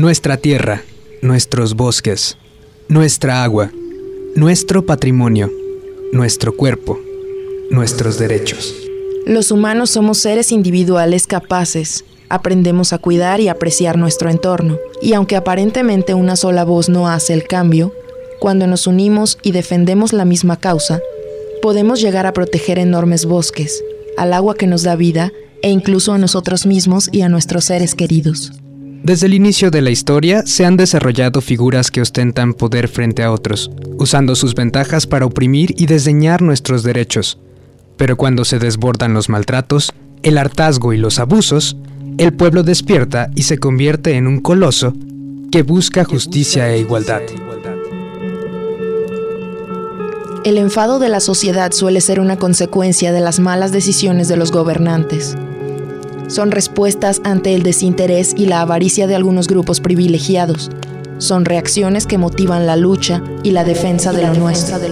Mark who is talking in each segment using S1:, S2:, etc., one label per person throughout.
S1: Nuestra tierra, nuestros bosques, nuestra agua, nuestro patrimonio, nuestro cuerpo, nuestros derechos.
S2: Los humanos somos seres individuales capaces, aprendemos a cuidar y apreciar nuestro entorno, y aunque aparentemente una sola voz no hace el cambio, cuando nos unimos y defendemos la misma causa, podemos llegar a proteger enormes bosques, al agua que nos da vida e incluso a nosotros mismos y a nuestros seres queridos.
S1: Desde el inicio de la historia se han desarrollado figuras que ostentan poder frente a otros, usando sus ventajas para oprimir y desdeñar nuestros derechos. Pero cuando se desbordan los maltratos, el hartazgo y los abusos, el pueblo despierta y se convierte en un coloso que busca justicia e igualdad.
S2: El enfado de la sociedad suele ser una consecuencia de las malas decisiones de los gobernantes son respuestas ante el desinterés y la avaricia de algunos grupos privilegiados. Son reacciones que motivan la lucha y la defensa, de, lo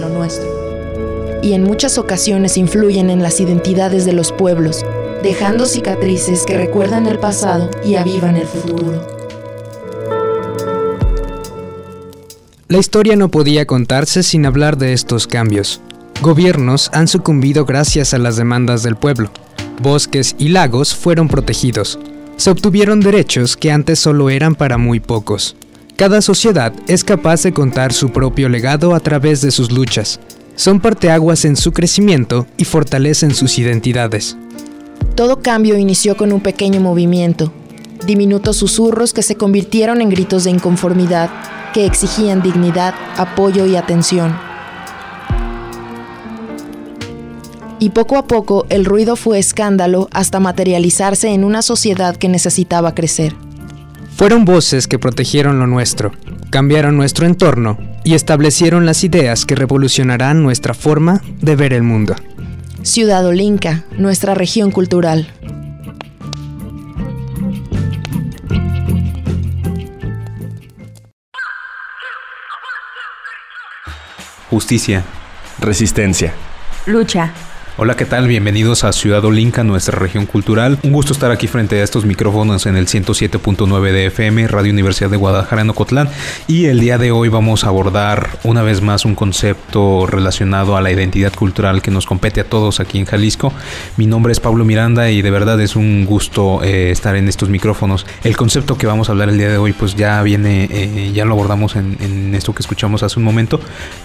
S2: nuestro. Y en muchas ocasiones influyen en las identidades de los pueblos, dejando cicatrices que recuerdan el pasado y avivan el futuro.
S1: La historia no podía contarse sin hablar de estos cambios. Gobiernos han sucumbido gracias a las demandas del pueblo bosques y lagos fueron protegidos. Se obtuvieron derechos que antes solo eran para muy pocos. Cada sociedad es capaz de contar su propio legado a través de sus luchas. Son parteaguas en su crecimiento y fortalecen sus identidades.
S2: Todo cambio inició con un pequeño movimiento, diminutos susurros que se convirtieron en gritos de inconformidad que exigían dignidad, apoyo y atención. Y poco a poco el ruido fue escándalo hasta materializarse en una sociedad que necesitaba crecer.
S1: Fueron voces que protegieron lo nuestro, cambiaron nuestro entorno y establecieron las ideas que revolucionarán nuestra forma de ver el mundo.
S2: Ciudad Olinca, nuestra región cultural.
S3: Justicia. Resistencia.
S4: Lucha.
S3: Hola, ¿qué tal? Bienvenidos a Ciudad Olinca, nuestra región cultural. Un gusto estar aquí frente a estos micrófonos en el 107.9 de FM, Radio Universidad de Guadalajara en Ocotlán. Y el día de hoy vamos a abordar una vez más un concepto relacionado a la identidad cultural que nos compete a todos aquí en Jalisco. Mi nombre es Pablo Miranda y de verdad es un gusto eh, estar en estos micrófonos. El concepto que vamos a hablar el día de hoy pues ya viene, eh, ya lo abordamos en, esto que escuchamos hace un momento,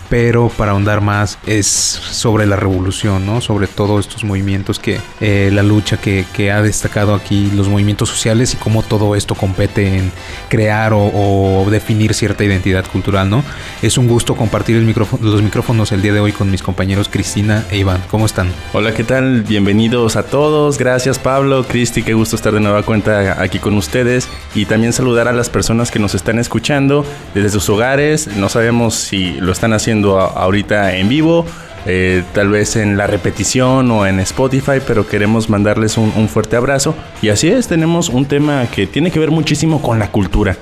S3: pero para ahondar más es sobre la revolución, ¿no? Sobre todos estos movimientos que eh, la lucha que, ha destacado aquí los movimientos sociales y cómo todo esto compete en crear o, definir cierta identidad cultural, ¿no? Es un gusto compartir el micrófono, los micrófonos el día de hoy con mis compañeros Cristina e Iván. ¿Cómo están?
S5: Hola, ¿qué tal? Bienvenidos a todos. Gracias Pablo, Cristi, qué gusto estar de nueva cuenta aquí con ustedes y también saludar a las personas que nos están escuchando desde sus hogares. No sabemos si lo están haciendo ahorita en vivo eh, tal vez en la repetición o en Spotify, pero queremos mandarles un, fuerte abrazo. Y así es, tenemos un tema que tiene que ver muchísimo con la cultura.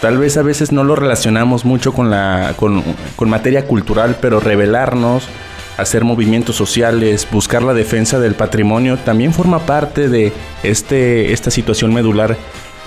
S5: Tal vez a veces no lo relacionamos mucho con, la, con, con materia cultural, pero revelarnos, hacer movimientos sociales, buscar la defensa del patrimonio, también forma parte de este, esta situación medular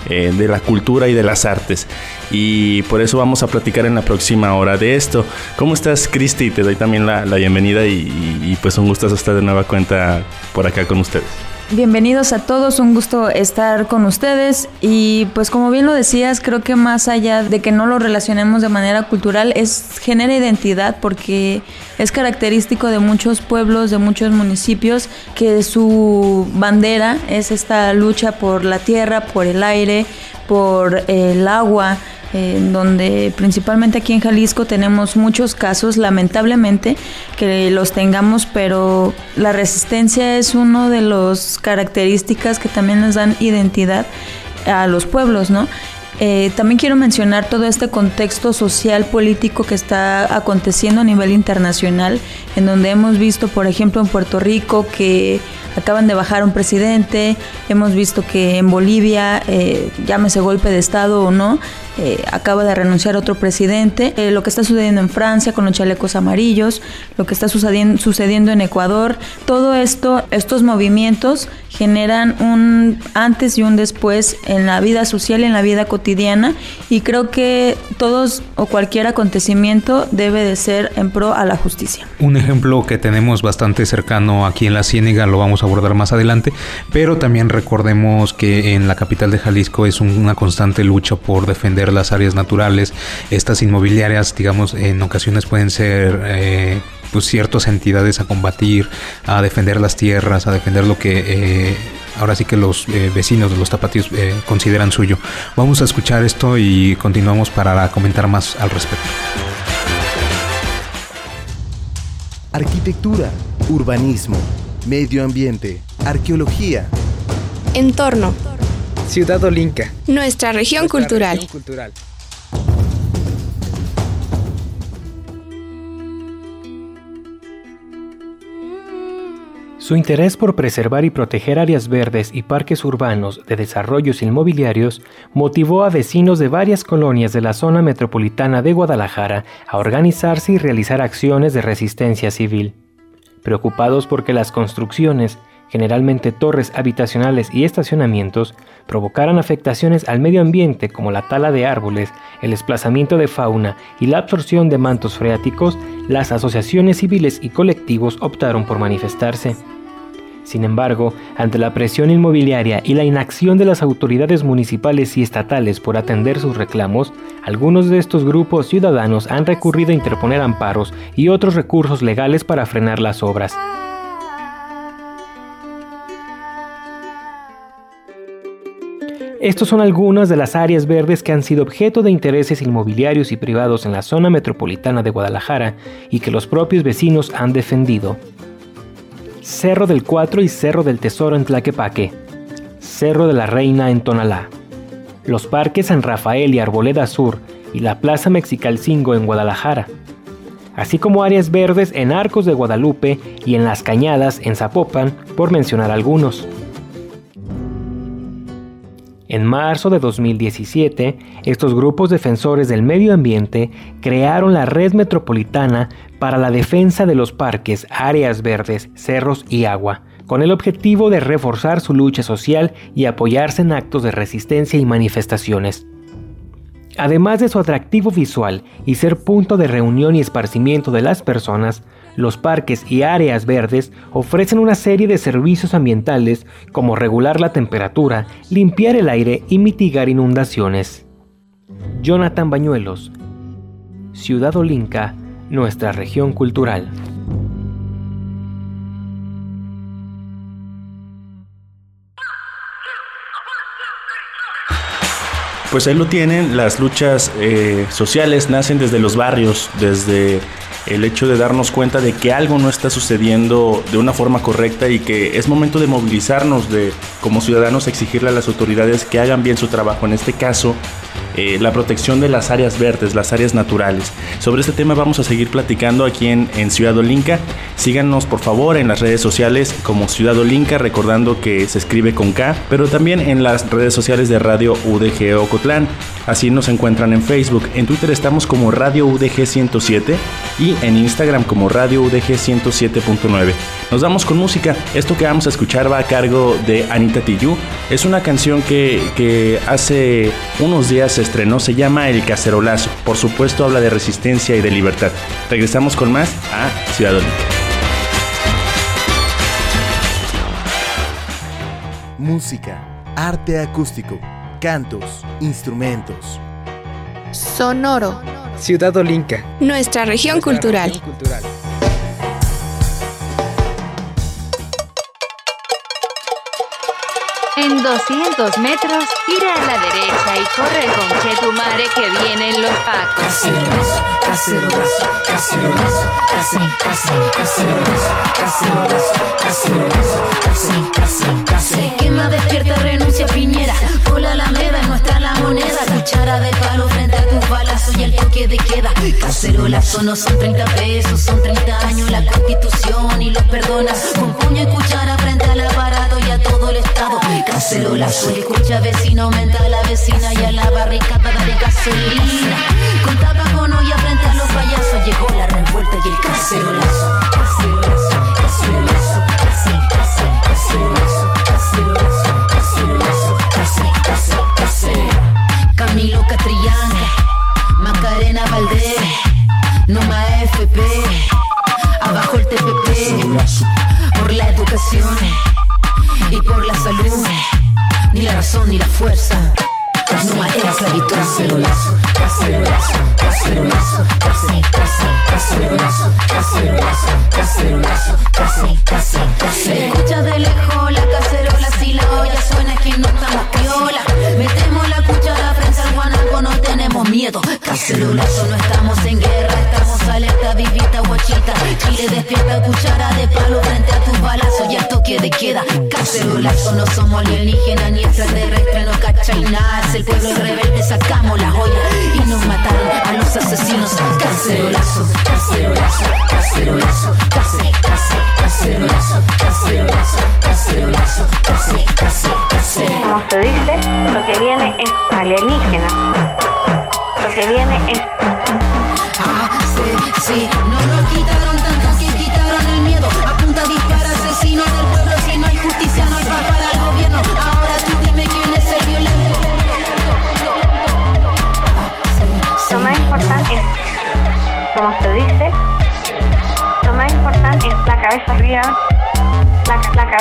S5: eh, de la cultura y de las artes. Y por eso vamos a platicar en la próxima hora de esto. ¿Cómo estás, Cristi? Te doy también la, bienvenida y, y, pues un gusto estar de nueva cuenta por acá con ustedes.
S4: Bienvenidos a todos, un gusto estar con ustedes. Y pues como bien lo decías, creo que más allá de que no lo relacionemos de manera cultural, es genera identidad porque es característico de muchos pueblos, de muchos municipios, que su bandera es esta lucha por la tierra, por el aire, por el agua, en donde principalmente aquí en Jalisco tenemos muchos casos, lamentablemente, que los tengamos, pero la resistencia es una de las características que también nos dan identidad a los pueblos, ¿no? Eh, también quiero mencionar todo este contexto social político que está aconteciendo a nivel internacional, en donde hemos visto, por ejemplo, en Puerto Rico que acaban de bajar un presidente, hemos visto que en Bolivia, eh, llámese golpe de Estado o no, eh, acaba de renunciar otro presidente, eh, lo que está sucediendo en Francia con los chalecos amarillos, lo que está sucediendo, en Ecuador, todo esto, estos movimientos generan un antes y un después en la vida social y en la vida cotidiana y creo que todos o cualquier acontecimiento debe de ser en pro a la justicia.
S3: Un ejemplo que tenemos bastante cercano aquí en la Ciénega lo vamos a abordar más adelante, pero también recordemos que en la capital de Jalisco es una constante lucha por defender las áreas naturales. Estas inmobiliarias, digamos, en ocasiones pueden ser eh, pues ciertas entidades a combatir, a defender las tierras, a defender lo que eh, ahora sí que los eh, vecinos de los tapatíos consideran suyo. Vamos a escuchar esto y continuamos para comentar más al respecto.
S6: Arquitectura, urbanismo, medio ambiente, arqueología.
S7: Entorno
S1: Ciudad Olinca.
S7: Nuestra región cultural.
S8: Su interés por preservar y proteger áreas verdes y parques urbanos de desarrollos inmobiliarios motivó a vecinos de varias colonias de la zona metropolitana de Guadalajara a organizarse y realizar acciones de resistencia civil. Preocupados porque las construcciones generalmente torres habitacionales y estacionamientos, provocaran afectaciones al medio ambiente como la tala de árboles, el desplazamiento de fauna y la absorción de mantos freáticos, las asociaciones civiles y colectivos optaron por manifestarse. Sin embargo, ante la presión inmobiliaria y la inacción de las autoridades municipales y estatales por atender sus reclamos, algunos de estos grupos ciudadanos han recurrido a interponer amparos y otros recursos legales para frenar las obras. Estos son algunas de las áreas verdes que han sido objeto de intereses inmobiliarios y privados en la zona metropolitana de Guadalajara y que los propios vecinos han defendido. Cerro del Cuatro y Cerro del Tesoro en Tlaquepaque. Cerro de la Reina en Tonalá. Los parques San Rafael y Arboleda Sur y la Plaza Mexicalcingo en Guadalajara. Así como áreas verdes en Arcos de Guadalupe y en Las Cañadas en Zapopan, por mencionar algunos. En marzo de 2017, estos grupos defensores del medio ambiente crearon la Red Metropolitana para la Defensa de los Parques, Áreas Verdes, Cerros y Agua, con el objetivo de reforzar su lucha social y apoyarse en actos de resistencia y manifestaciones. Además de su atractivo visual y ser punto de reunión y esparcimiento de las personas, los parques y áreas verdes ofrecen una serie de servicios ambientales como regular la temperatura, limpiar el aire y mitigar inundaciones. Jonathan Bañuelos, Ciudad Olinca, nuestra región cultural.
S5: Pues ahí lo tienen, las luchas eh, sociales nacen desde los barrios, desde el hecho de darnos cuenta de que algo no está sucediendo de una forma correcta y que es momento de movilizarnos, de como ciudadanos exigirle a las autoridades que hagan bien su trabajo. En este caso, eh, la protección de las áreas verdes, las áreas naturales. Sobre este tema vamos a seguir platicando aquí en, en Ciudad Olinca. Síganos por favor en las redes sociales como Ciudad Olinca, recordando que se escribe con K, pero también en las redes sociales de Radio UDG Ocotlán. Así nos encuentran en Facebook. En Twitter estamos como Radio UDG 107 y en Instagram como Radio UDG 107.9. Nos vamos con música. Esto que vamos a escuchar va a cargo de Anita Tijoux. Es una canción que, que hace unos días se estrenó. Se llama El Cacerolazo. Por supuesto habla de resistencia y de libertad. Regresamos con más a Ciudad Olímpica.
S6: Música, arte acústico, cantos, instrumentos.
S7: Sonoro.
S1: Ciudad Olinca.
S7: Nuestra región cultural.
S9: En 200 metros, gira a la derecha y corre con Chetumare que vienen los pacos.
S10: Cacerolazo, cacen, cacen, cacerolazo, cacerolazo, cacerolazo, cacen, cacen, cacen.
S11: Se quema, despierta, renuncia Piñera. Por la Alameda, nuestra la moneda. toque de queda. Cacerolazo no son 30 pesos, son 30 años la constitución y los perdonas. Con puño y cuchara frente al aparato y a todo el estado. Cacerolazo, escucha vecino, aumenta a la vecina y a la barricada de gasolina.
S12: Cacerolas.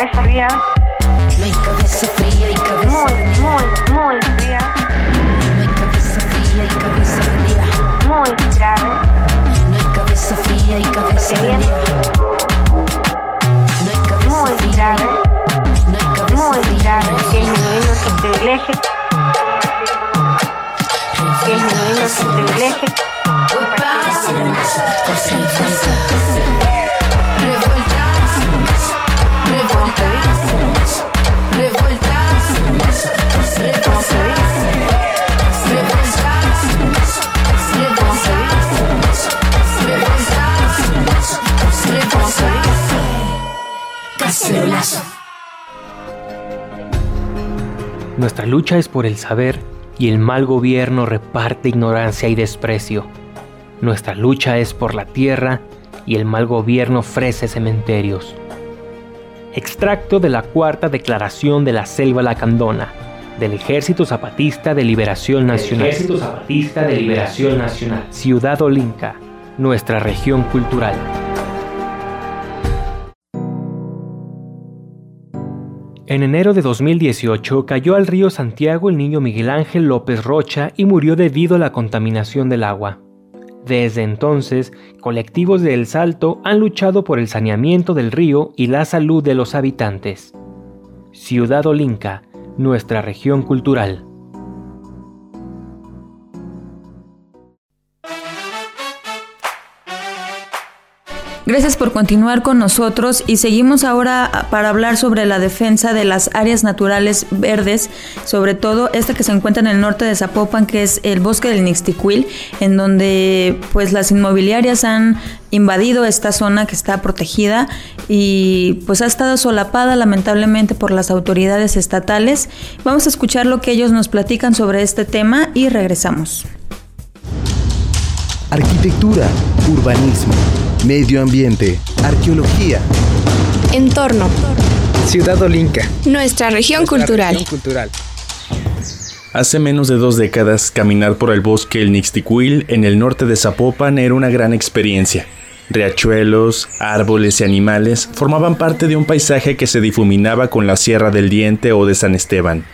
S11: ese
S8: día. Lucha es por el saber y el mal gobierno reparte ignorancia y desprecio. Nuestra lucha es por la tierra y el mal gobierno ofrece cementerios. Extracto de la cuarta declaración de la Selva Lacandona, del Ejército Zapatista de Liberación Nacional. Ejército Zapatista de Liberación Nacional. Ciudad Olinca, nuestra región cultural. En enero de 2018 cayó al río Santiago el niño Miguel Ángel López Rocha y murió debido a la contaminación del agua. Desde entonces, colectivos de El Salto han luchado por el saneamiento del río y la salud de los habitantes. Ciudad Olinca, nuestra región cultural.
S4: Gracias por continuar con nosotros y seguimos ahora para hablar sobre la defensa de las áreas naturales verdes, sobre todo esta que se encuentra en el norte de Zapopan, que es el bosque del Nixtiquil, en donde pues las inmobiliarias han invadido esta zona que está protegida y pues ha estado solapada lamentablemente por las autoridades estatales. Vamos a escuchar lo que ellos nos platican sobre este tema y regresamos.
S6: Arquitectura, urbanismo, medio ambiente, arqueología.
S7: Entorno.
S1: Ciudad Olinca.
S7: Nuestra región
S1: nuestra
S7: cultural.
S1: región cultural.
S5: Hace menos de dos décadas, caminar por el bosque El Nixtiquil en el norte de Zapopan era una gran experiencia. Riachuelos, árboles y animales formaban parte de un paisaje que se difuminaba con la Sierra del Diente o de San Esteban.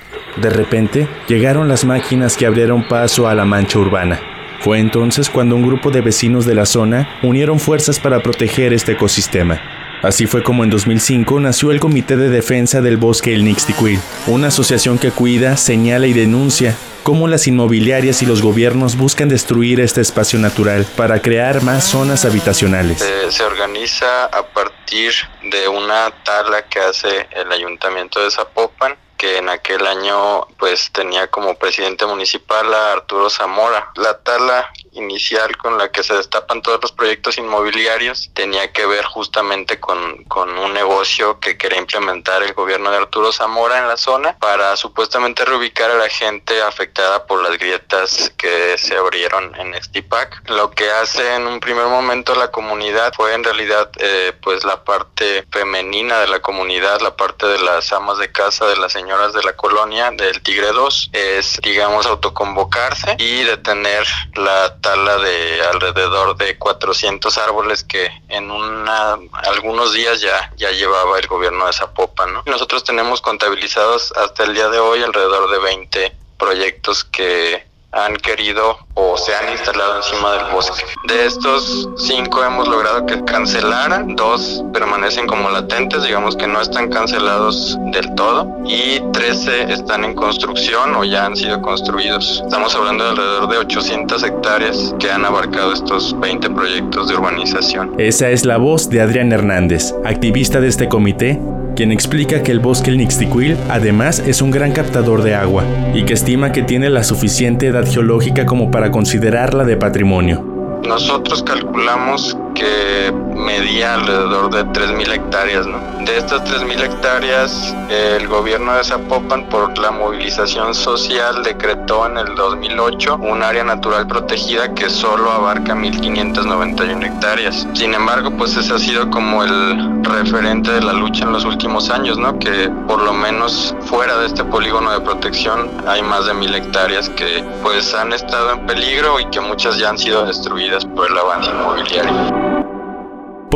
S5: De repente, llegaron las máquinas que abrieron paso a la mancha urbana. Fue entonces cuando un grupo de vecinos de la zona unieron fuerzas para proteger este ecosistema. Así fue como en 2005 nació el Comité de Defensa del Bosque El Nixtiquil, una asociación que cuida, señala y denuncia cómo las inmobiliarias y los gobiernos buscan destruir este espacio natural para crear más zonas habitacionales.
S13: Se, se organiza a partir de una tala que hace el ayuntamiento de Zapopan que en aquel año pues tenía como presidente municipal a Arturo Zamora. La tala inicial con la que se destapan todos los proyectos inmobiliarios tenía que ver justamente con, con un negocio que quería implementar el gobierno de Arturo Zamora en la zona para supuestamente reubicar a la gente afectada por las grietas que se abrieron en Estipac. Lo que hace en un primer momento la comunidad fue en realidad eh, pues la parte femenina de la comunidad, la parte de las amas de casa, de las señoras de la colonia del Tigre 2, es digamos autoconvocarse y detener la tala de alrededor de 400 árboles que en una, algunos días ya, ya llevaba el gobierno de Zapopan. ¿no? Nosotros tenemos contabilizados hasta el día de hoy alrededor de 20 proyectos que han querido o se han instalado encima del bosque. De estos cinco hemos logrado que cancelaran, dos permanecen como latentes, digamos que no están cancelados del todo, y 13 están en construcción o ya han sido construidos. Estamos hablando de alrededor de 800 hectáreas que han abarcado estos 20 proyectos de urbanización.
S5: Esa es la voz de Adrián Hernández, activista de este comité quien explica que el bosque El Nixtiquil además es un gran captador de agua y que estima que tiene la suficiente edad geológica como para considerarla de patrimonio.
S13: Nosotros calculamos que medía alrededor de 3.000 hectáreas. ¿no? De estas 3.000 hectáreas, el gobierno de Zapopan, por la movilización social, decretó en el 2008 un área natural protegida que solo abarca 1.591 hectáreas. Sin embargo, pues ese ha sido como el referente de la lucha en los últimos años, ¿no? que por lo menos fuera de este polígono de protección hay más de 1.000 hectáreas que pues han estado en peligro y que muchas ya han sido destruidas por el avance inmobiliario.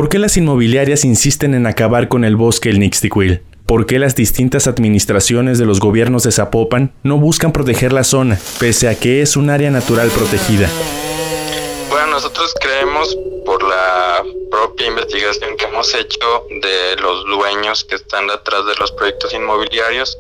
S5: ¿Por qué las inmobiliarias insisten en acabar con el bosque El Nixtiquil? ¿Por qué las distintas administraciones de los gobiernos de Zapopan no buscan proteger la zona, pese a que es un área natural protegida?
S13: Bueno, nosotros creemos por la propia investigación que hemos hecho de los dueños que están detrás de los proyectos inmobiliarios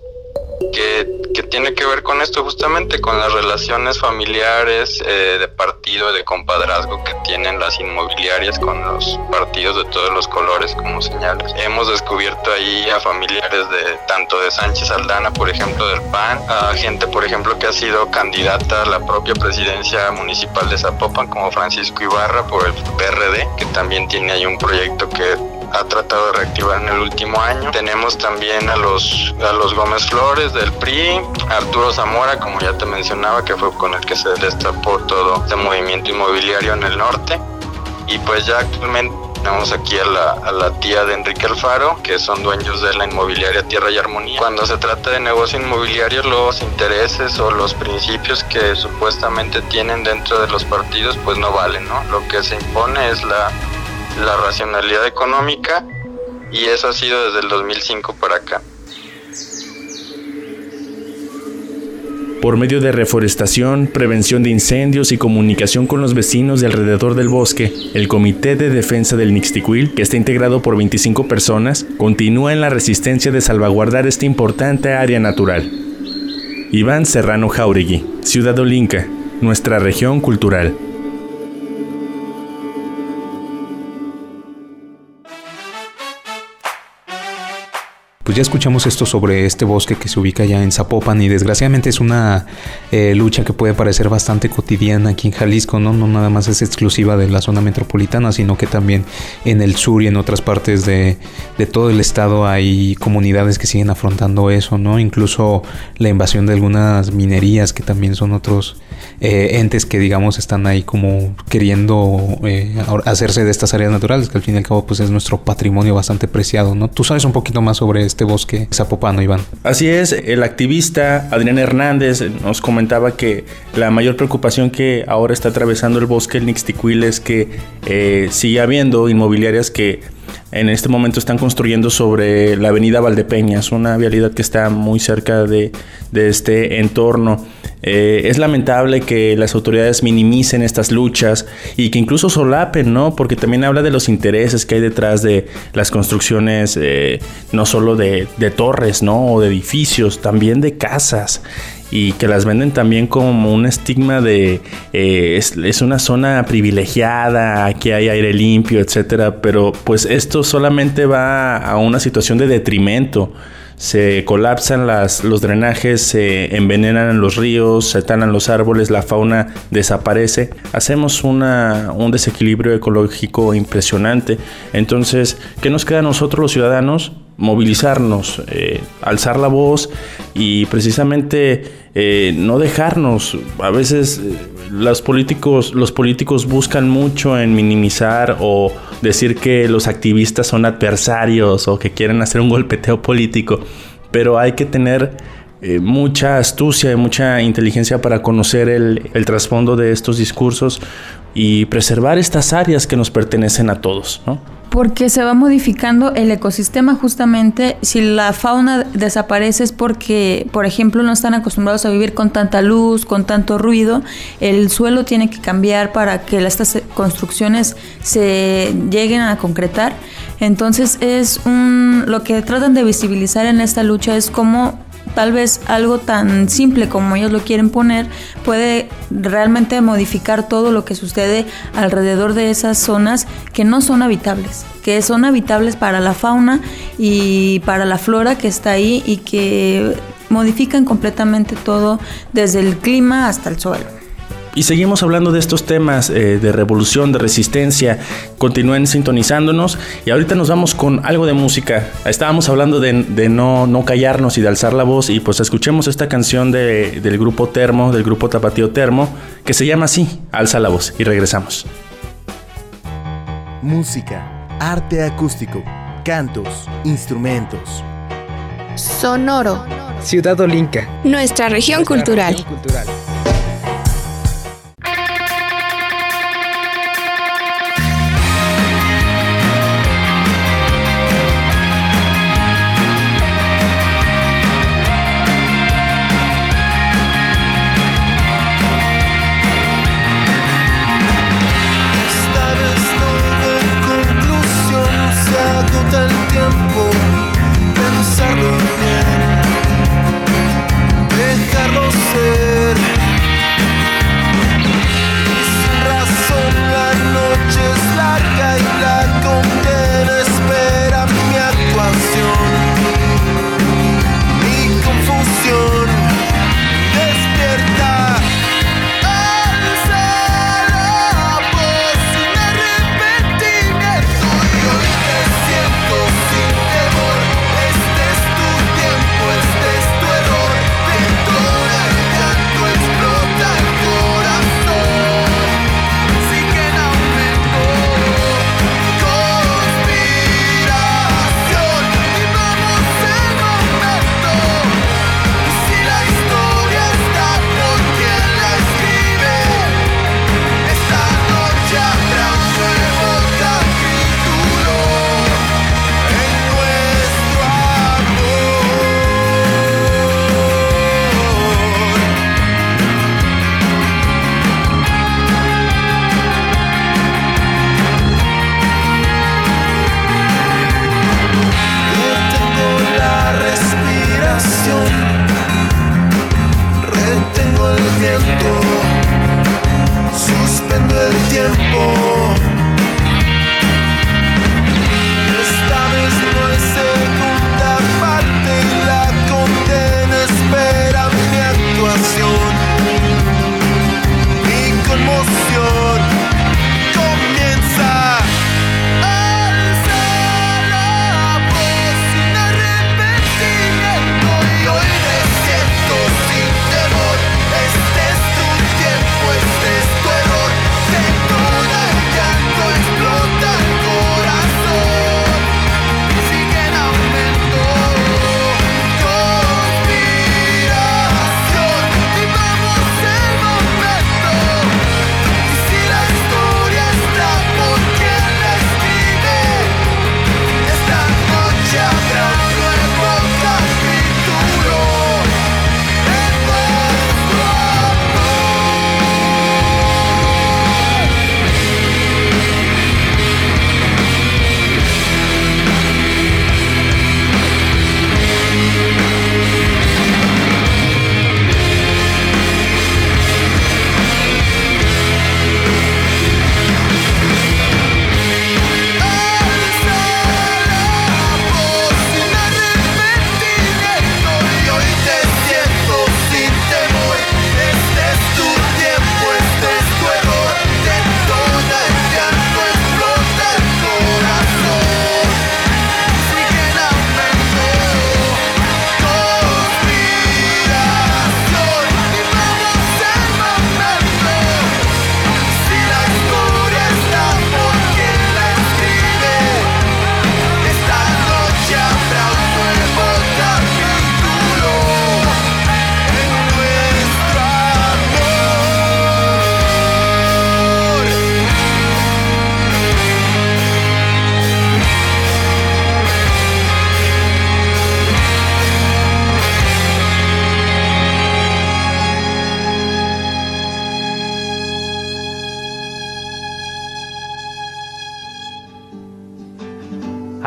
S13: que, tiene que ver con esto justamente, con las relaciones familiares eh, de partido, de compadrazgo que tienen las inmobiliarias con los partidos de todos los colores, como señales. Hemos descubierto ahí a familiares de tanto de Sánchez Aldana, por ejemplo, del PAN, a gente, por ejemplo, que ha sido candidata a la propia presidencia municipal de Zapopan, como Francisco Ibarra por el PRD, que también tiene ahí un proyecto que ha tratado de reactivar en el último año. Tenemos también a los, a los Gómez Flores del PRI, Arturo Zamora, como ya te mencionaba, que fue con el que se destapó todo este movimiento inmobiliario en el norte. Y pues ya actualmente tenemos aquí a la, a la, tía de Enrique Alfaro, que son dueños de la inmobiliaria Tierra y Armonía. Cuando se trata de negocio inmobiliario, los intereses o los principios que supuestamente tienen dentro de los partidos, pues no valen, ¿no? Lo que se impone es la la racionalidad económica y eso ha sido desde el 2005 para acá.
S5: Por medio de reforestación, prevención de incendios y comunicación con los vecinos de alrededor del bosque, el Comité de Defensa del Nixtiquil, que está integrado por 25 personas, continúa en la resistencia de salvaguardar esta importante área natural. Iván Serrano Jauregui, Ciudad Olinca, nuestra región cultural.
S3: Pues ya escuchamos esto sobre este bosque que se ubica ya en Zapopan y desgraciadamente es una eh, lucha que puede parecer bastante cotidiana aquí en Jalisco, ¿no? No nada más es exclusiva de la zona metropolitana, sino que también en el sur y en otras partes de, de todo el estado hay comunidades que siguen afrontando eso, ¿no? Incluso la invasión de algunas minerías que también son otros eh, entes que digamos están ahí como queriendo eh, hacerse de estas áreas naturales, que al fin y al cabo pues es nuestro patrimonio bastante preciado, ¿no? Tú sabes un poquito más sobre este bosque zapopano, Iván.
S5: Así es, el activista Adrián Hernández nos comentaba que la mayor preocupación que ahora está atravesando el bosque el Nixtiquil es que eh, sigue habiendo inmobiliarias que en este momento están construyendo sobre la avenida Valdepeñas, una vialidad que está muy cerca de, este entorno. Eh, es lamentable que las autoridades minimicen estas luchas y que incluso solapen, ¿no? Porque también habla de los intereses que hay detrás de las construcciones, eh, no solo de, de torres, ¿no? O de edificios, también de casas y que las venden también como un estigma de eh, es, una zona privilegiada, aquí hay aire limpio, etcétera, pero pues esto solamente va a una situación de detrimento se colapsan las, los drenajes, se envenenan los ríos, se talan los árboles, la fauna desaparece. Hacemos una, un desequilibrio ecológico impresionante. Entonces, ¿qué nos queda a nosotros los ciudadanos? Movilizarnos, eh, alzar la voz y precisamente eh, no dejarnos. A veces eh, los políticos, los políticos buscan mucho en minimizar o decir que los activistas son adversarios o que quieren hacer un golpeteo político, pero hay que tener mucha astucia y mucha inteligencia para conocer el, el trasfondo de estos discursos y preservar estas áreas que nos pertenecen a todos, ¿no?
S4: Porque se va modificando el ecosistema justamente. Si la fauna desaparece es porque, por ejemplo, no están acostumbrados a vivir con tanta luz, con tanto ruido. El suelo tiene que cambiar para que estas construcciones se lleguen a concretar. Entonces es un, lo que tratan de visibilizar en esta lucha es cómo tal vez algo tan simple como ellos lo quieren poner puede realmente modificar todo lo que sucede alrededor de esas zonas que no son habitables, que son habitables para la fauna y para la flora que está ahí y que modifican completamente todo desde el clima hasta el suelo.
S5: Y seguimos hablando de estos temas eh, de revolución, de resistencia. Continúen sintonizándonos. Y ahorita nos vamos con algo de música. Estábamos hablando de, no, no, callarnos y de alzar la voz. Y pues escuchemos esta canción del grupo Termo, del grupo Tapatío Termo, que se llama así, Alza la voz. Y regresamos.
S6: Música, arte acústico, cantos, instrumentos.
S14: Sonoro.
S7: Ciudad Olinca.
S14: Nuestra región cultural.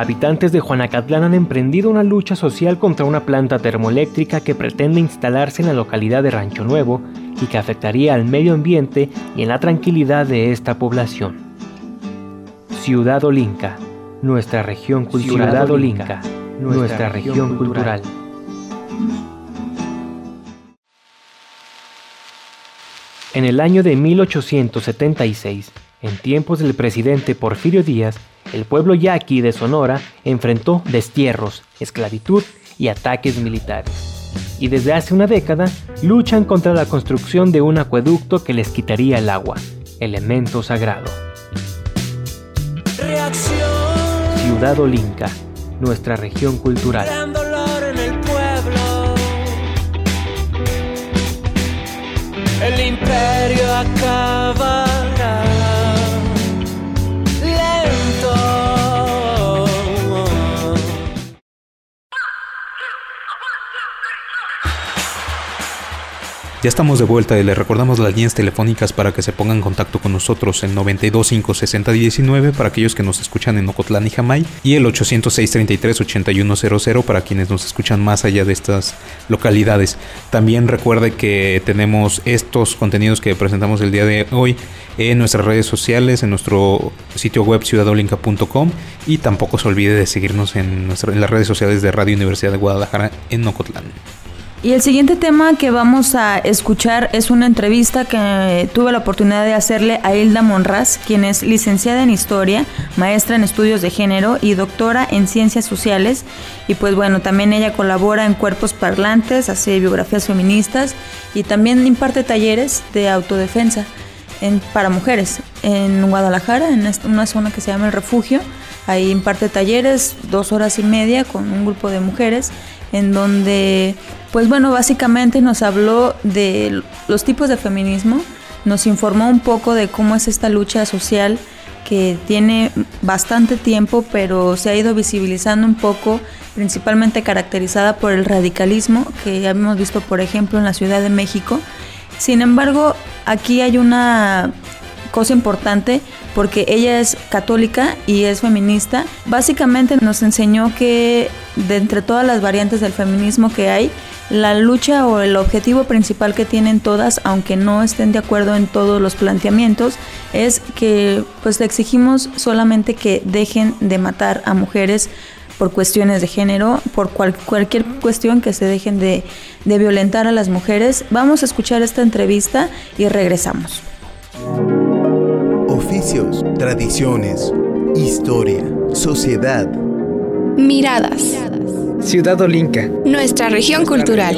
S8: Habitantes de Juanacatlán han emprendido una lucha social contra una planta termoeléctrica que pretende instalarse en la localidad de Rancho Nuevo y que afectaría al medio ambiente y en la tranquilidad de esta población. Ciudad Olinca, nuestra región cultural. Ciudad Olinca, nuestra región cultural. En el año de 1876, en tiempos del presidente Porfirio Díaz, el pueblo yaqui de Sonora enfrentó destierros, esclavitud y ataques militares. Y desde hace una década luchan contra la construcción de un acueducto que les quitaría el agua, elemento sagrado. Ciudad Olinca, nuestra región cultural.
S15: el imperio acabará.
S3: Ya estamos de vuelta y les recordamos las líneas telefónicas para que se pongan en contacto con nosotros en 9256019 para aquellos que nos escuchan en Ocotlán y Jamay y el 806-33-8100 para quienes nos escuchan más allá de estas localidades. También recuerde que tenemos estos contenidos que presentamos el día de hoy en nuestras redes sociales, en nuestro sitio web ciudadolinca.com y tampoco se olvide de seguirnos en, en las redes sociales de Radio Universidad de Guadalajara en Ocotlán.
S4: Y el siguiente tema que vamos a escuchar es una entrevista que tuve la oportunidad de hacerle a Hilda Monraz, quien es licenciada en Historia, maestra en Estudios de Género y doctora en Ciencias Sociales. Y pues bueno, también ella colabora en Cuerpos Parlantes, hace biografías feministas y también imparte talleres de autodefensa en, para mujeres en Guadalajara, en una zona que se llama El Refugio. Ahí imparte talleres, dos horas y media con un grupo de mujeres, en donde pues bueno, básicamente nos habló de los tipos de feminismo, nos informó un poco de cómo es esta lucha social que tiene bastante tiempo, pero se ha ido visibilizando un poco, principalmente caracterizada por el radicalismo que hemos visto, por ejemplo, en la Ciudad de México. Sin embargo, aquí hay una cosa importante porque ella es católica y es feminista. Básicamente nos enseñó que de entre todas las variantes del feminismo que hay, la lucha o el objetivo principal que tienen todas, aunque no estén de acuerdo en todos los planteamientos, es que pues le exigimos solamente que dejen de matar a mujeres por cuestiones de género, por cualquier cuestión que se dejen de, de violentar a las mujeres. Vamos a escuchar esta entrevista y regresamos.
S6: Oficios, tradiciones, historia, sociedad.
S7: Miradas.
S1: Ciudad Olinca.
S7: Nuestra región cultural.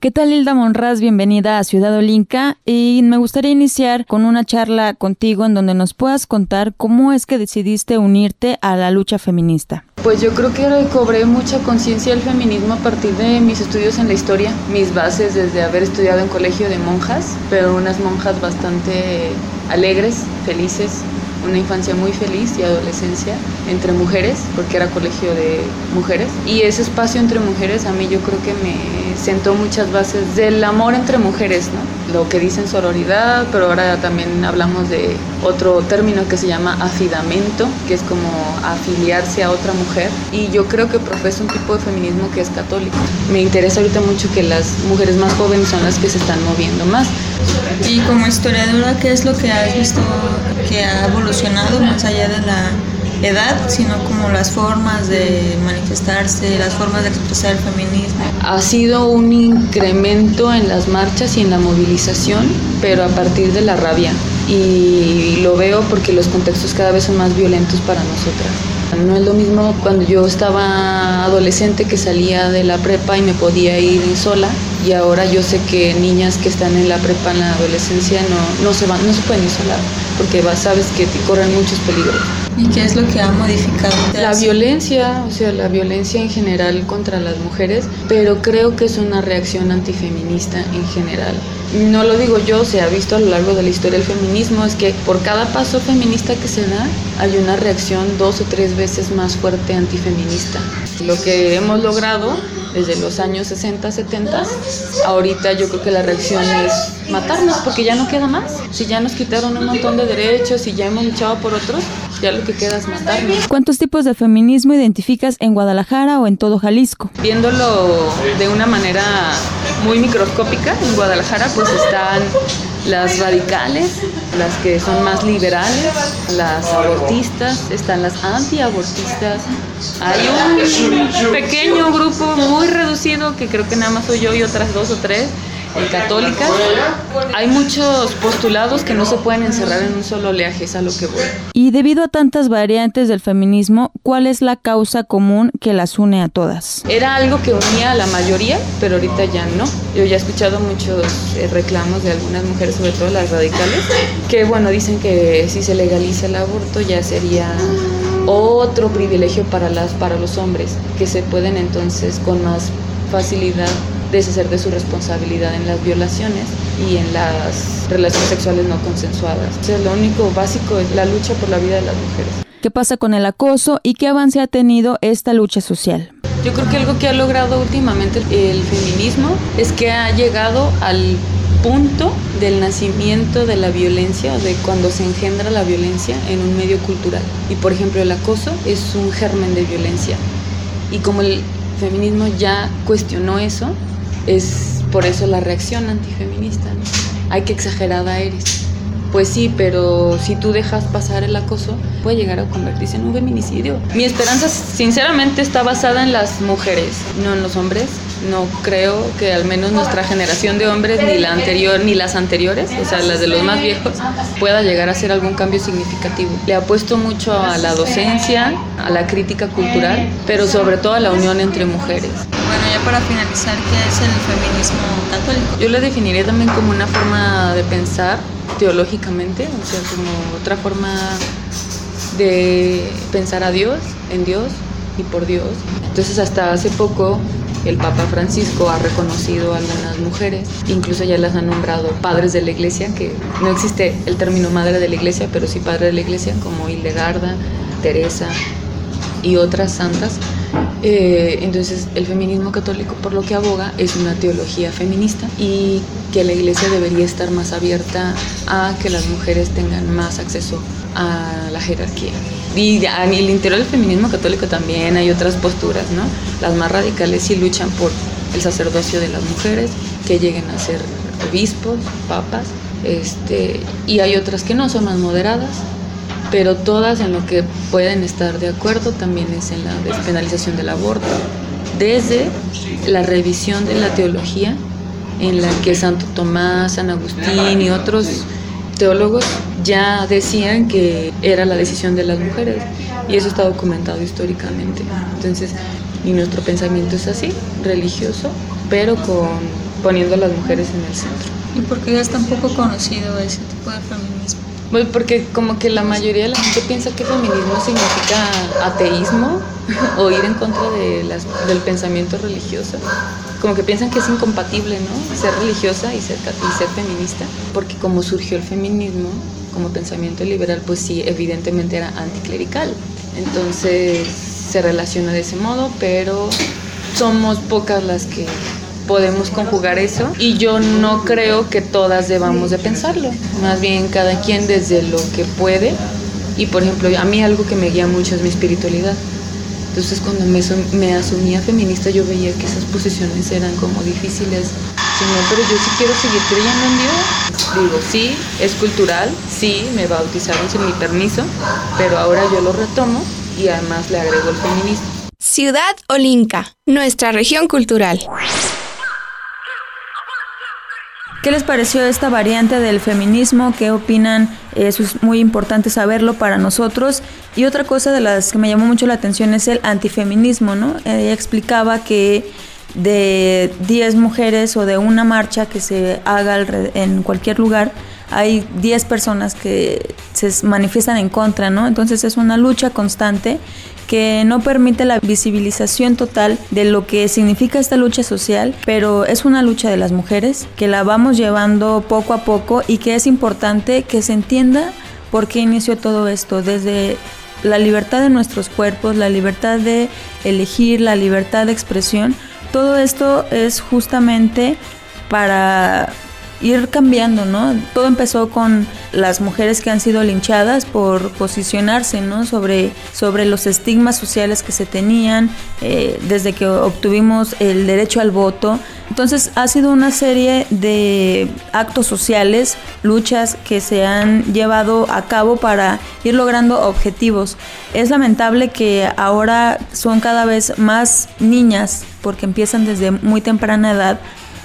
S4: ¿Qué tal Hilda Monraz? Bienvenida a Ciudad Olinca y me gustaría iniciar con una charla contigo en donde nos puedas contar cómo es que decidiste unirte a la lucha feminista.
S16: Pues yo creo que cobré mucha conciencia del feminismo a partir de mis estudios en la historia, mis bases desde haber estudiado en colegio de monjas, pero unas monjas bastante alegres, felices, una infancia muy feliz y adolescencia entre mujeres, porque era colegio de mujeres. Y ese espacio entre mujeres a mí yo creo que me sentó muchas bases del amor entre mujeres, ¿no? Lo que dicen sororidad, pero ahora también hablamos de otro término que se llama afidamento, que es como afiliarse a otra mujer. Y yo creo que profeso un tipo de feminismo que es católico. Me interesa ahorita mucho que las mujeres más jóvenes son las que se están moviendo más.
S4: Y como historiadora, ¿qué es lo que has visto que ha evolucionado más allá de la edad, sino como las formas de manifestarse, las formas de expresar el feminismo.
S16: Ha sido un incremento en las marchas y en la movilización, pero a partir de la rabia. Y lo veo porque los contextos cada vez son más violentos para nosotras. No es lo mismo cuando yo estaba adolescente que salía de la prepa y me podía ir sola y ahora yo sé que niñas que están en la prepa en la adolescencia no, no se van, no se pueden ir solas porque sabes que corren muchos peligros.
S4: ¿Y qué es lo que ha modificado?
S16: La violencia, o sea, la violencia en general contra las mujeres, pero creo que es una reacción antifeminista en general. No lo digo yo, se ha visto a lo largo de la historia del feminismo, es que por cada paso feminista que se da, hay una reacción dos o tres veces más fuerte antifeminista. Lo que hemos logrado desde los años 60, 70, ahorita yo creo que la reacción es matarnos porque ya no queda más. Si ya nos quitaron un montón de derechos y ya hemos luchado por otros, ya lo que queda es matarnos.
S4: ¿Cuántos tipos de feminismo identificas en Guadalajara o en todo Jalisco?
S16: Viéndolo de una manera muy microscópica, en Guadalajara pues están las radicales, las que son más liberales, las abortistas, están las antiabortistas. Hay un pequeño grupo muy reducido que creo que nada más soy yo y otras dos o tres en católicas. Hay muchos postulados que no se pueden encerrar en un solo oleaje, es a lo que voy.
S4: Y debido a tantas variantes del feminismo, ¿cuál es la causa común que las une a todas?
S16: Era algo que unía a la mayoría, pero ahorita ya no. Yo ya he escuchado muchos eh, reclamos de algunas mujeres, sobre todo las radicales, que bueno, dicen que si se legaliza el aborto ya sería otro privilegio para las para los hombres, que se pueden entonces con más facilidad deshacer de su responsabilidad en las violaciones y en las relaciones sexuales no consensuadas. O sea, lo único básico es la lucha por la vida de las mujeres.
S4: ¿Qué pasa con el acoso y qué avance ha tenido esta lucha social?
S16: Yo creo que algo que ha logrado últimamente el feminismo es que ha llegado al punto del nacimiento de la violencia, de cuando se engendra la violencia en un medio cultural. Y por ejemplo el acoso es un germen de violencia. Y como el feminismo ya cuestionó eso, es por eso la reacción antifeminista. ¿no? Ay, qué exagerada eres. Pues sí, pero si tú dejas pasar el acoso, puede llegar a convertirse en un feminicidio. Mi esperanza, sinceramente, está basada en las mujeres, no en los hombres. No creo que al menos nuestra generación de hombres, ni la anterior, ni las anteriores, o sea, las de los más viejos, pueda llegar a hacer algún cambio significativo. Le apuesto mucho a la docencia, a la crítica cultural, pero sobre todo a la unión entre mujeres.
S17: Ya para finalizar, ¿qué es el feminismo católico?
S16: Yo lo definiría también como una forma de pensar teológicamente, o sea, como otra forma de pensar a Dios, en Dios y por Dios. Entonces hasta hace poco el Papa Francisco ha reconocido a algunas mujeres, incluso ya las ha nombrado padres de la iglesia, que no existe el término madre de la iglesia, pero sí padre de la iglesia, como Hildegarda, Teresa y otras santas. Eh, entonces el feminismo católico por lo que aboga es una teología feminista y que la iglesia debería estar más abierta a que las mujeres tengan más acceso a la jerarquía. Y en el interior del feminismo católico también hay otras posturas, ¿no? Las más radicales sí luchan por el sacerdocio de las mujeres, que lleguen a ser obispos, papas, este, y hay otras que no son más moderadas, pero todas en lo que pueden estar de acuerdo también es en la despenalización del aborto, desde la revisión de la teología en la que Santo Tomás, San Agustín y otros teólogos ya decían que era la decisión de las mujeres y eso está documentado históricamente. Entonces, y nuestro pensamiento es así, religioso, pero con poniendo a las mujeres en el centro.
S17: ¿Y por qué es tan poco conocido ese tipo de feminismo?
S16: Pues porque como que la mayoría de la gente piensa que feminismo significa ateísmo o ir en contra de las, del pensamiento religioso. Como que piensan que es incompatible, ¿no? Ser religiosa y ser, y ser feminista. Porque como surgió el feminismo como pensamiento liberal, pues sí, evidentemente era anticlerical. Entonces se relaciona de ese modo, pero somos pocas las que podemos conjugar eso y yo no creo que todas debamos de pensarlo, más bien cada quien desde lo que puede y por ejemplo a mí algo que me guía mucho es mi espiritualidad. Entonces cuando me, me asumía feminista yo veía que esas posiciones eran como difíciles. Señor, pero yo sí quiero seguir creyendo en Dios. Digo, sí, es cultural, sí, me bautizaron sin mi permiso, pero ahora yo lo retomo y además le agrego el feminismo.
S7: Ciudad Olinca, nuestra región cultural.
S4: ¿Qué les pareció esta variante del feminismo? ¿Qué opinan? Eso es muy importante saberlo para nosotros. Y otra cosa de las que me llamó mucho la atención es el antifeminismo, ¿no? Ella explicaba que de 10 mujeres o de una marcha que se haga en cualquier lugar, hay 10 personas que se manifiestan en contra, ¿no? Entonces es una lucha constante que no permite la visibilización total de lo que significa esta lucha social, pero es una lucha de las mujeres que la vamos llevando poco a poco y que es importante que se entienda por qué inició todo esto, desde la libertad de nuestros cuerpos, la libertad de elegir, la libertad de expresión, todo esto es justamente para ir cambiando, ¿no? Todo empezó con las mujeres que han sido linchadas por posicionarse, ¿no? Sobre, sobre los estigmas sociales que se tenían eh, desde que obtuvimos el derecho al voto. Entonces ha sido una serie de actos sociales, luchas que se han llevado a cabo para ir logrando objetivos. Es lamentable que ahora son cada vez más niñas, porque empiezan desde muy temprana edad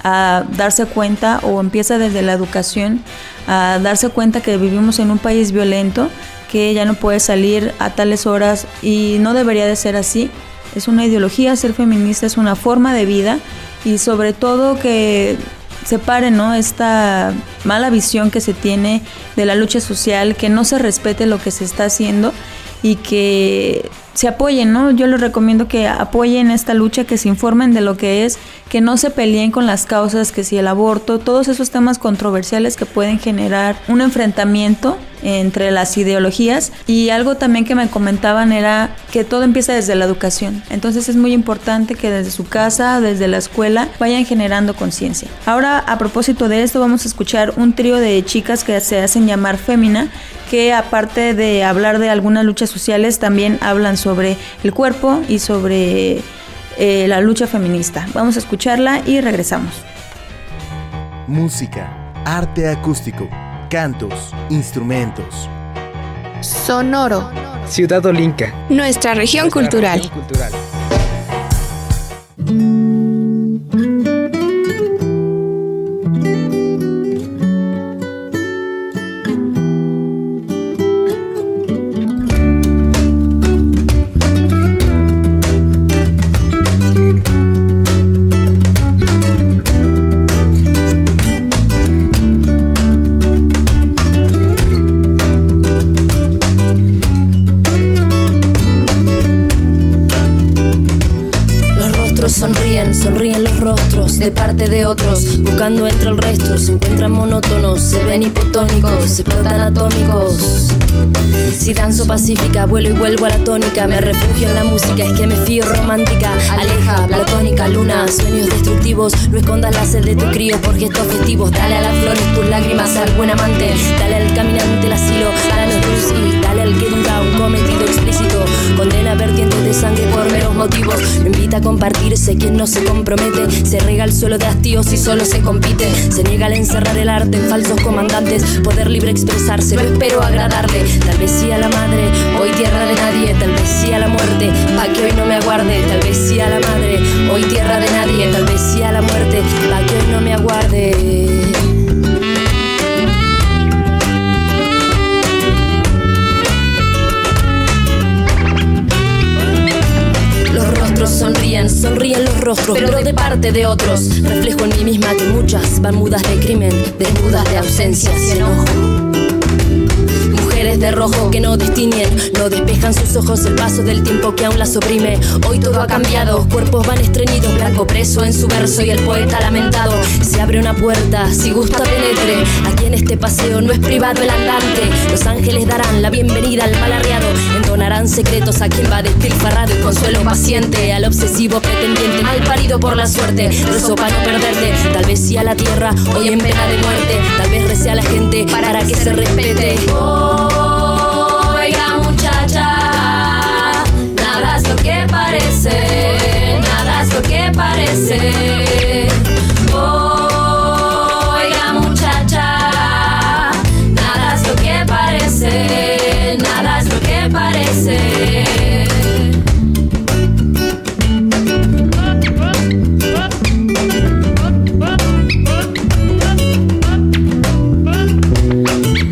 S4: a darse cuenta o empieza desde la educación a darse cuenta que vivimos en un país violento, que ya no puede salir a tales horas y no debería de ser así. Es una ideología, ser feminista es una forma de vida y sobre todo que separe ¿no? esta mala visión que se tiene de la lucha social, que no se respete lo que se está haciendo y que se apoyen, ¿no? Yo les recomiendo que apoyen esta lucha, que se informen de lo que es, que no se peleen con las causas, que si el aborto, todos esos temas controversiales que pueden generar un enfrentamiento entre las ideologías y algo también que me comentaban era que todo empieza desde la educación. Entonces es muy importante que desde su casa, desde la escuela, vayan generando conciencia. Ahora, a propósito de esto, vamos a escuchar un trío de chicas que se hacen llamar Fémina, que aparte de hablar de algunas luchas sociales, también hablan sobre el cuerpo y sobre eh, la lucha feminista. Vamos a escucharla y regresamos.
S6: Música, arte acústico, cantos, instrumentos.
S7: Sonoro,
S1: Ciudad Olinca.
S7: nuestra región cultural.
S18: De otros. Buscando entre el resto, se encuentran monótonos, se ven hipotónicos, se explotan atómicos. Si danzo pacífica, vuelo y vuelvo a la tónica. Me refugio en la música, es que me fío romántica. Aleja, platónica, luna, sueños destructivos. No escondas la sed de tu crío por gestos festivos. Dale a las flores tus lágrimas al buen amante. Dale al caminante el asilo, a los y dale al que nunca un cometido explícito. Condena vertientes de sangre por meros motivos. Me invita a compartirse quien no se compromete. Se rega el suelo de hastíos y solo se compite. Se niega al encerrar el arte en falsos comandantes. Poder libre expresarse, no espero agradarle. Tal vez sí a la madre, hoy tierra de nadie. Tal vez sí a la muerte, pa' que hoy no me aguarde. Tal vez sí a la madre, hoy tierra de nadie. Tal vez sí a la muerte, pa' que hoy no me aguarde. Los rostros sonríen, sonríen los rostros, pero de parte de otros. Reflejo en mí misma que muchas van mudas de crimen, desnudas de ausencia y enojo. De rojo que no distinguen, no despejan sus ojos el paso del tiempo que aún las oprime. Hoy todo ha cambiado, cuerpos van estreñidos, blanco preso en su verso y el poeta lamentado. Se abre una puerta, si gusta penetre. Aquí en este paseo no es privado el andante. Los ángeles darán la bienvenida al malarreado, entonarán secretos a quien va despilfarrado y consuelo paciente al obsesivo pretendiente, mal parido por la suerte. Rezo para no perderte, tal vez sí a la tierra, hoy en pena de muerte. Tal vez rece a la gente para que se respete. Parece, nada es lo que parece. Oiga muchacha, nada es lo que parece, nada es lo que parece.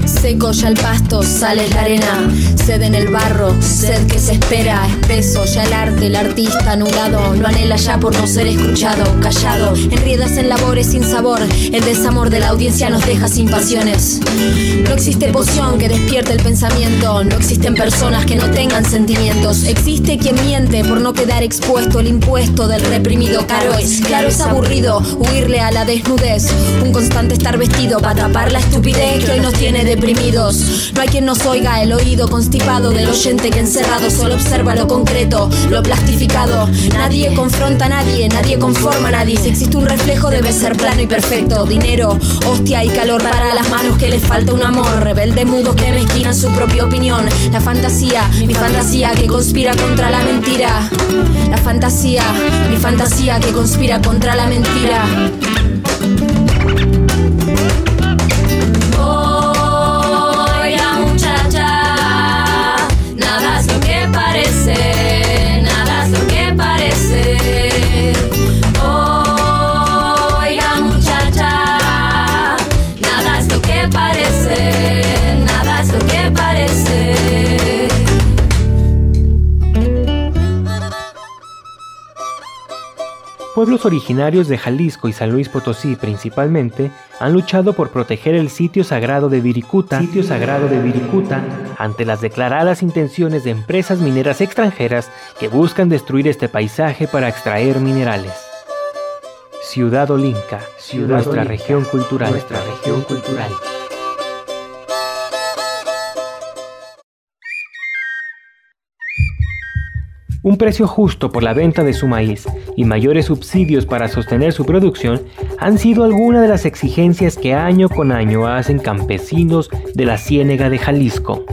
S18: Seco ya el pasto, sale la arena, sed en el barro, sed que se espera, espeso ya el arte, el artista anulado, no anhela ya por no ser escuchado, callado, enriedas en labores sin sabor, el desamor de la audiencia nos deja sin pasiones. No existe poción que despierte el pensamiento, no existen personas que no tengan sentimientos, existe quien miente por no quedar expuesto el impuesto del reprimido, caro es, claro es aburrido, huirle a la desnudez, un constante estar vestido para tapar la estupidez que hoy nos tiene deprimidos. No hay quien nos oiga, el oído del oyente que encerrado solo observa lo concreto, lo plastificado. Nadie confronta a nadie, nadie conforma a nadie. Si existe un reflejo, debe ser plano y perfecto. Dinero, hostia y calor para las manos que les falta un amor. Rebelde mudo que mezquinan su propia opinión. La fantasía, mi fantasía que conspira contra la mentira. La fantasía, mi fantasía que conspira contra la mentira.
S8: Pueblos originarios de Jalisco y San Luis Potosí principalmente han luchado por proteger el sitio sagrado de Viricuta, sitio sagrado de Viricuta, ante las declaradas intenciones de empresas mineras extranjeras que buscan destruir este paisaje para extraer minerales. Ciudad Olinca,
S1: Ciudad
S8: nuestra
S1: Olinca,
S8: región cultural,
S1: nuestra región cultural.
S8: Un precio justo por la venta de su maíz y mayores subsidios para sostener su producción han sido algunas de las exigencias que año con año hacen campesinos de la Ciénega de Jalisco.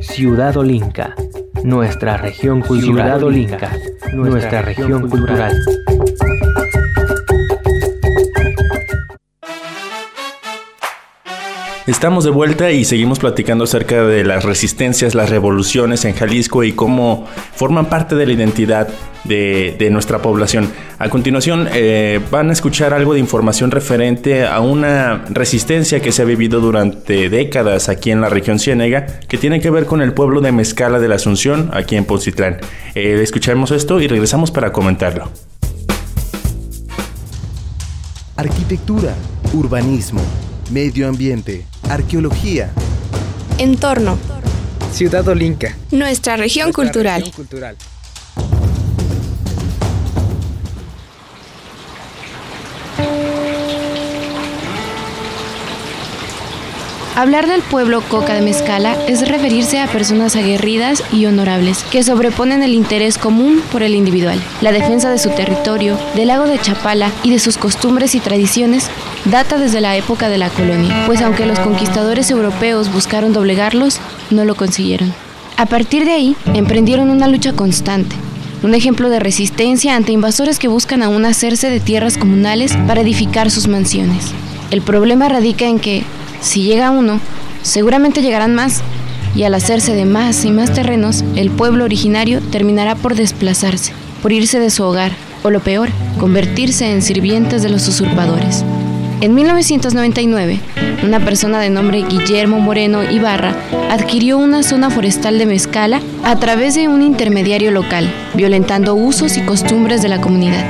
S8: Ciudad Olinca, nuestra región cultural. Ciudad Olinca, nuestra región cultural.
S5: Estamos de vuelta y seguimos platicando acerca de las resistencias, las revoluciones en Jalisco y cómo forman parte de la identidad de, nuestra población. A continuación eh, van a escuchar algo de información referente a una resistencia que se ha vivido durante décadas aquí en la región Ciénega que tiene que ver con el pueblo de Mezcala de la Asunción aquí en Poncitlán. Eh, escuchemos esto y regresamos para comentarlo.
S6: Arquitectura, urbanismo, medio ambiente, arqueología.
S7: Entorno.
S1: Ciudad Olinca.
S7: Nuestra región cultural.
S1: cultural.
S7: Hablar del pueblo Coca de Mezcala es referirse a personas aguerridas y honorables que sobreponen el interés común por el individual. La defensa de su territorio, del lago de Chapala y de sus costumbres y tradiciones data desde la época de la colonia, pues aunque los conquistadores europeos buscaron doblegarlos, no lo consiguieron. A partir de ahí, emprendieron una lucha constante, un ejemplo de resistencia ante invasores que buscan aún hacerse de tierras comunales para edificar sus mansiones. El problema radica en que, si llega uno, seguramente llegarán más, y al hacerse de más y más terrenos, el pueblo originario terminará por desplazarse, por irse de su hogar, o lo peor, convertirse en sirvientes de los usurpadores. En 1999, una persona de nombre Guillermo Moreno Ibarra adquirió una zona forestal de Mezcala a través de un intermediario local, violentando usos y costumbres de la comunidad.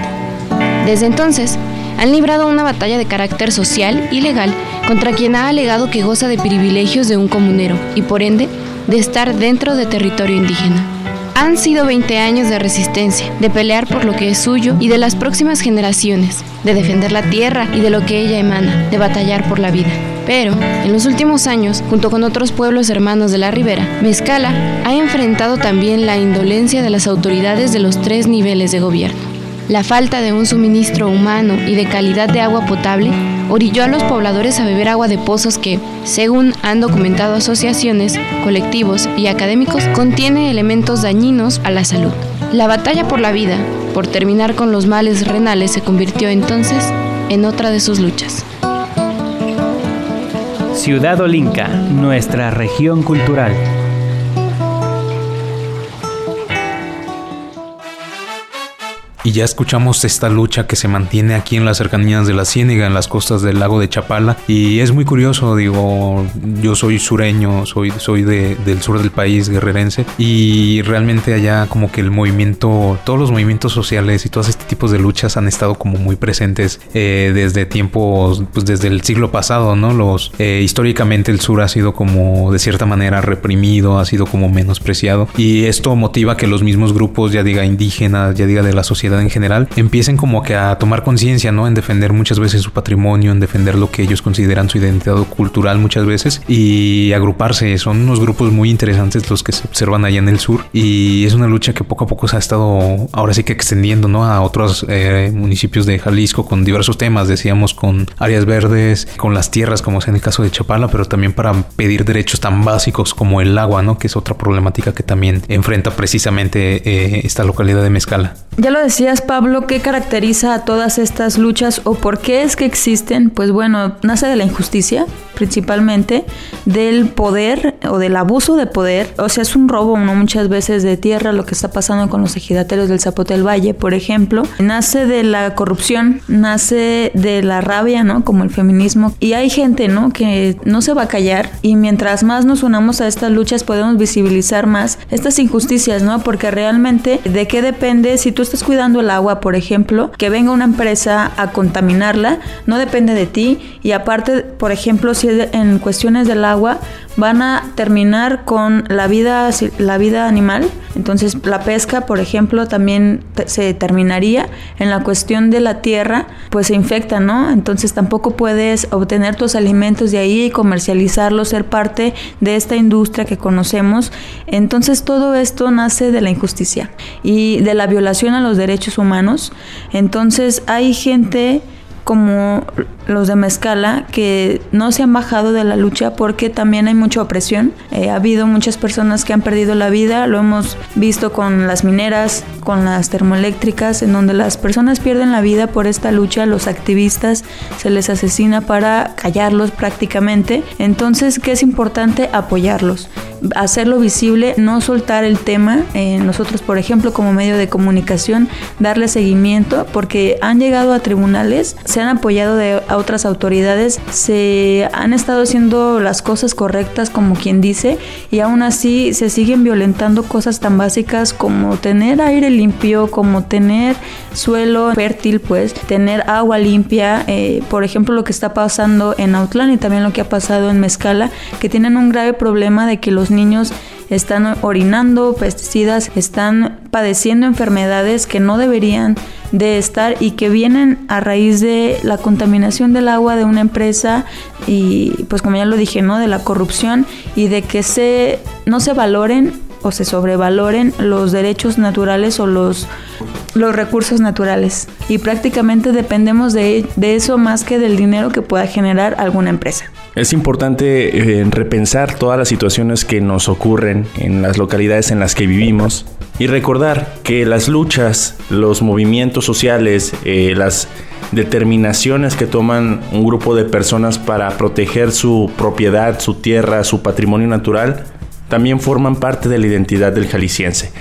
S7: Desde entonces, han librado una batalla de carácter social y legal contra quien ha alegado que goza de privilegios de un comunero y por ende de estar dentro de territorio indígena. Han sido 20 años de resistencia, de pelear por lo que es suyo y de las próximas generaciones, de defender la tierra y de lo que ella emana, de batallar por la vida. Pero, en los últimos años, junto con otros pueblos hermanos de la ribera, Mezcala ha enfrentado también la indolencia de las autoridades de los tres niveles de gobierno. La falta de un suministro humano y de calidad de agua potable orilló a los pobladores a beber agua de pozos que, según han documentado asociaciones, colectivos y académicos, contiene elementos dañinos a la salud. La batalla por la vida, por terminar con los males renales, se convirtió entonces en otra de sus luchas.
S8: Ciudad Olinca, nuestra región cultural.
S3: Y ya escuchamos esta lucha que se mantiene aquí en las cercanías de la Ciénega, en las costas del lago de Chapala. Y es muy curioso, digo, yo soy sureño, soy, soy de- del sur del país, guerrerense. Y realmente allá como que el movimiento, todos los movimientos sociales y todos este tipos de luchas han estado como muy presentes eh, desde tiempos, pues desde el siglo pasado, ¿no? Los, eh, históricamente el sur ha sido como de cierta manera reprimido, ha sido como menospreciado. Y esto motiva que los mismos grupos, ya diga indígenas, ya diga de la sociedad sociedad en general empiecen como que a tomar conciencia, ¿no? En defender muchas veces su patrimonio, en defender lo que ellos consideran su identidad cultural muchas veces y agruparse. Son unos grupos muy interesantes los que se observan allá en el sur y es una lucha que poco a poco se ha estado ahora sí que extendiendo, ¿no? A otros eh, municipios de Jalisco con diversos temas, decíamos, con áreas verdes, con las tierras, como es en el caso de Chapala, pero también para pedir derechos tan básicos como el agua, ¿no? Que es otra problemática que también enfrenta precisamente eh, esta localidad de Mezcala.
S4: Ya lo decías, Pablo, ¿qué caracteriza a todas estas luchas o por qué es que existen? Pues bueno, nace de la injusticia, principalmente, del poder o del abuso de poder. O sea, es un robo, ¿no? Muchas veces de tierra, lo que está pasando con los ejidatarios del Zapote del Valle, por ejemplo. Nace de la corrupción, nace de la rabia, ¿no? Como el feminismo. Y hay gente, ¿no? Que no se va a callar y mientras más nos unamos a estas luchas podemos visibilizar más estas injusticias, ¿no? Porque realmente, ¿de qué depende si tú estás cuidando el agua, por ejemplo, que venga una empresa a contaminarla, no depende de ti. Y aparte, por ejemplo, si es en cuestiones del agua, van a terminar con la vida, la vida animal. Entonces, la pesca, por ejemplo, también se terminaría. En la cuestión de la tierra, pues se infecta, ¿no? Entonces, tampoco puedes obtener tus alimentos de ahí y comercializarlos, ser parte de esta industria que conocemos. Entonces, todo esto nace de la injusticia y de la violación a los derechos humanos. Entonces, hay gente como los de Mezcala que no se han bajado de la lucha porque también hay mucha opresión. Eh, ha habido muchas personas que han perdido la vida, lo hemos visto con las mineras, con las termoeléctricas, en donde las personas pierden la vida por esta lucha, los activistas se les asesina para callarlos prácticamente. Entonces, ¿qué es importante? Apoyarlos hacerlo visible, no soltar el tema. Eh, nosotros, por ejemplo, como medio de comunicación, darle seguimiento porque han llegado a tribunales, se han apoyado de otras autoridades, se han estado haciendo las cosas correctas como quien dice y aún así se siguen violentando cosas tan básicas como tener aire limpio, como tener suelo fértil, pues tener agua limpia, eh, por ejemplo lo que está pasando en Autlán y también lo que ha pasado en Mezcala, que tienen un grave problema de que los niños están orinando pesticidas, están padeciendo enfermedades que no deberían de estar y que vienen a raíz de la contaminación del agua de una empresa y pues como ya lo dije, ¿no? de la corrupción y de que se no se valoren o se sobrevaloren los derechos naturales o los los recursos naturales y prácticamente dependemos de, de eso más que del dinero que pueda generar alguna empresa.
S5: Es importante eh, repensar todas las situaciones que nos ocurren en las localidades en las que vivimos y recordar que las luchas, los movimientos sociales, eh, las determinaciones que toman un grupo de personas para proteger su propiedad, su tierra, su patrimonio natural, también forman parte de la identidad del jalisciense.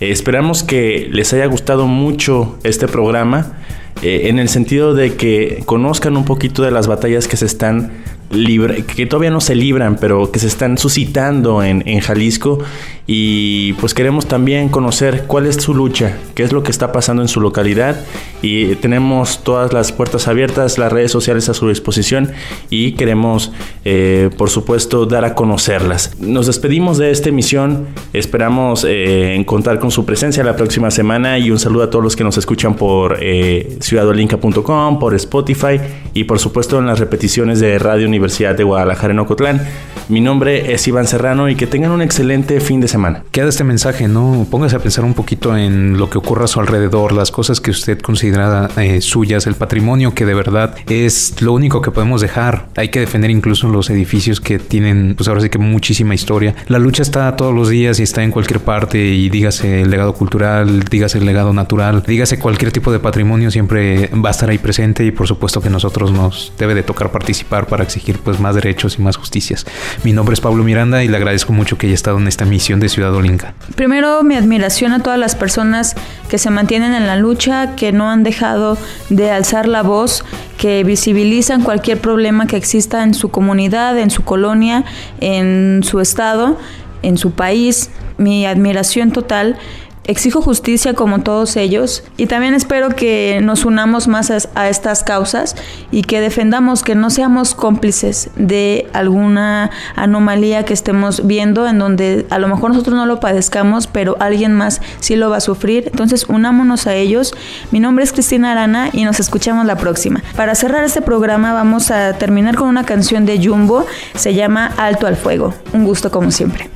S5: Eh, esperamos que les haya gustado mucho este programa. en el sentido de que conozcan un poquito de las batallas que se están que todavía no se libran, pero que se están suscitando en, Jalisco. Y pues queremos también conocer cuál es su lucha, qué es lo que está pasando en su localidad. Y tenemos todas las puertas abiertas, las redes sociales a su disposición y queremos, eh, por supuesto, dar a conocerlas. Nos despedimos de esta emisión, esperamos eh, contar con su presencia la próxima semana y un saludo a todos los que nos escuchan por eh, ciudadolinca.com, por Spotify y por supuesto en las repeticiones de Radio Universidad de Guadalajara en Ocotlán. Mi nombre es Iván Serrano y que tengan un excelente fin de semana.
S3: Queda este mensaje, ¿no? Póngase a pensar un poquito en lo que ocurre a su alrededor, las cosas que usted considera eh, suyas, el patrimonio que de verdad es lo único que podemos dejar. Hay que defender incluso los edificios que tienen, pues ahora sí que muchísima historia. La lucha está todos los días y está en cualquier parte y dígase el legado cultural, dígase el legado natural, dígase cualquier tipo de patrimonio siempre va a estar ahí presente y por supuesto que nosotros nos debe de tocar participar para exigir pues más derechos y más justicias. Mi nombre es Pablo Miranda y le agradezco mucho que haya estado en esta misión de Ciudad Olinca.
S4: Primero mi admiración a todas las personas que se mantienen en la lucha, que no han dejado de alzar la voz, que visibilizan cualquier problema que exista en su comunidad, en su colonia, en su estado, en su país. Mi admiración total Exijo justicia como todos ellos y también espero que nos unamos más a, estas causas y que defendamos que no seamos cómplices de alguna anomalía que estemos viendo en donde a lo mejor nosotros no lo padezcamos, pero alguien más sí lo va a sufrir. Entonces unámonos a ellos. Mi nombre es Cristina Arana y nos escuchamos la próxima. Para cerrar este programa vamos a terminar con una canción de Jumbo, se llama Alto al Fuego. Un gusto como siempre.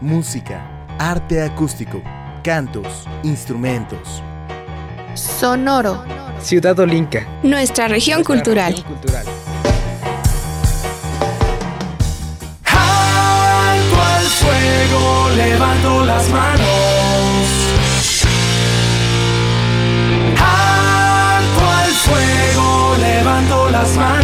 S6: Música, arte acústico, cantos, instrumentos.
S7: Sonoro.
S1: Ciudad Olinca.
S7: Nuestra región cultural.
S15: Alto al fuego, levanto las manos. Alto al fuego, levanto las manos.